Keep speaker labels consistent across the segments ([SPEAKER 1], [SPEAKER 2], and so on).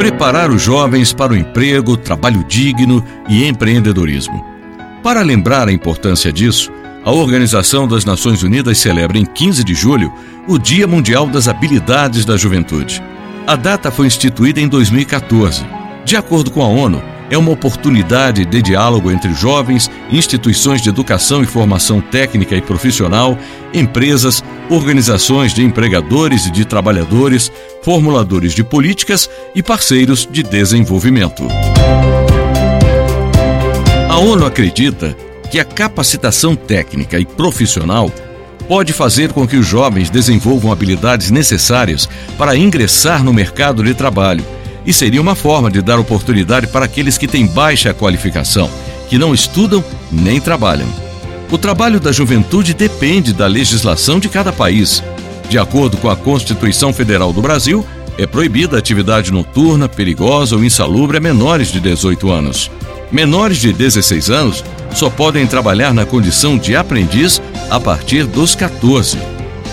[SPEAKER 1] preparar os jovens para o emprego, trabalho digno e empreendedorismo. Para lembrar a importância disso, a Organização das Nações Unidas celebra em 15 de julho o Dia Mundial das Habilidades da Juventude. A data foi instituída em 2014. De acordo com a ONU, é uma oportunidade de diálogo entre jovens, instituições de educação e formação técnica e profissional, empresas, organizações de empregadores e de trabalhadores, formuladores de políticas e parceiros de desenvolvimento. A ONU acredita que a capacitação técnica e profissional pode fazer com que os jovens desenvolvam habilidades necessárias para ingressar no mercado de trabalho e seria uma forma de dar oportunidade para aqueles que têm baixa qualificação, que não estudam nem trabalham. O trabalho da juventude depende da legislação de cada país. De acordo com a Constituição Federal do Brasil, é proibida a atividade noturna, perigosa ou insalubre a menores de 18 anos. Menores de 16 anos só podem trabalhar na condição de aprendiz a partir dos 14.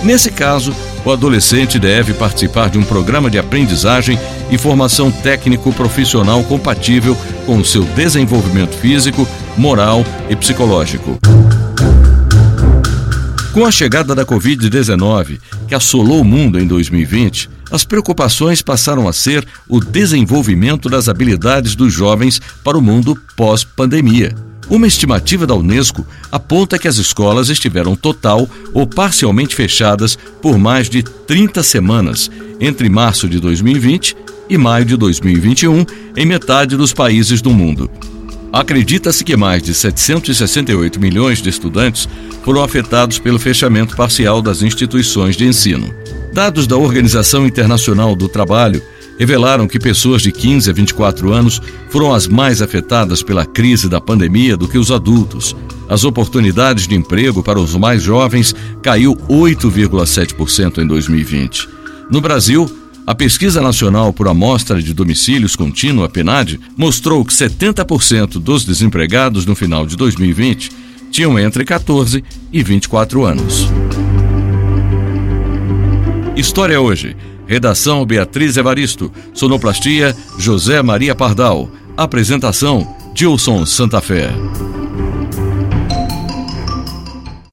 [SPEAKER 1] Nesse caso, o adolescente deve participar de um programa de aprendizagem e formação técnico-profissional compatível com o seu desenvolvimento físico, moral e psicológico. Com a chegada da Covid-19, que assolou o mundo em 2020, as preocupações passaram a ser o desenvolvimento das habilidades dos jovens para o mundo pós-pandemia. Uma estimativa da Unesco aponta que as escolas estiveram total ou parcialmente fechadas por mais de 30 semanas entre março de 2020 e maio de 2021 em metade dos países do mundo. Acredita-se que mais de 768 milhões de estudantes foram afetados pelo fechamento parcial das instituições de ensino. Dados da Organização Internacional do Trabalho revelaram que pessoas de 15 a 24 anos foram as mais afetadas pela crise da pandemia do que os adultos. As oportunidades de emprego para os mais jovens caiu 8,7% em 2020. No Brasil, a Pesquisa Nacional por Amostra de Domicílios Contínua, PNAD, mostrou que 70% dos desempregados no final de 2020 tinham entre 14 e 24 anos. História hoje Redação Beatriz Evaristo. Sonoplastia José Maria Pardal. Apresentação Gilson Santa Fé.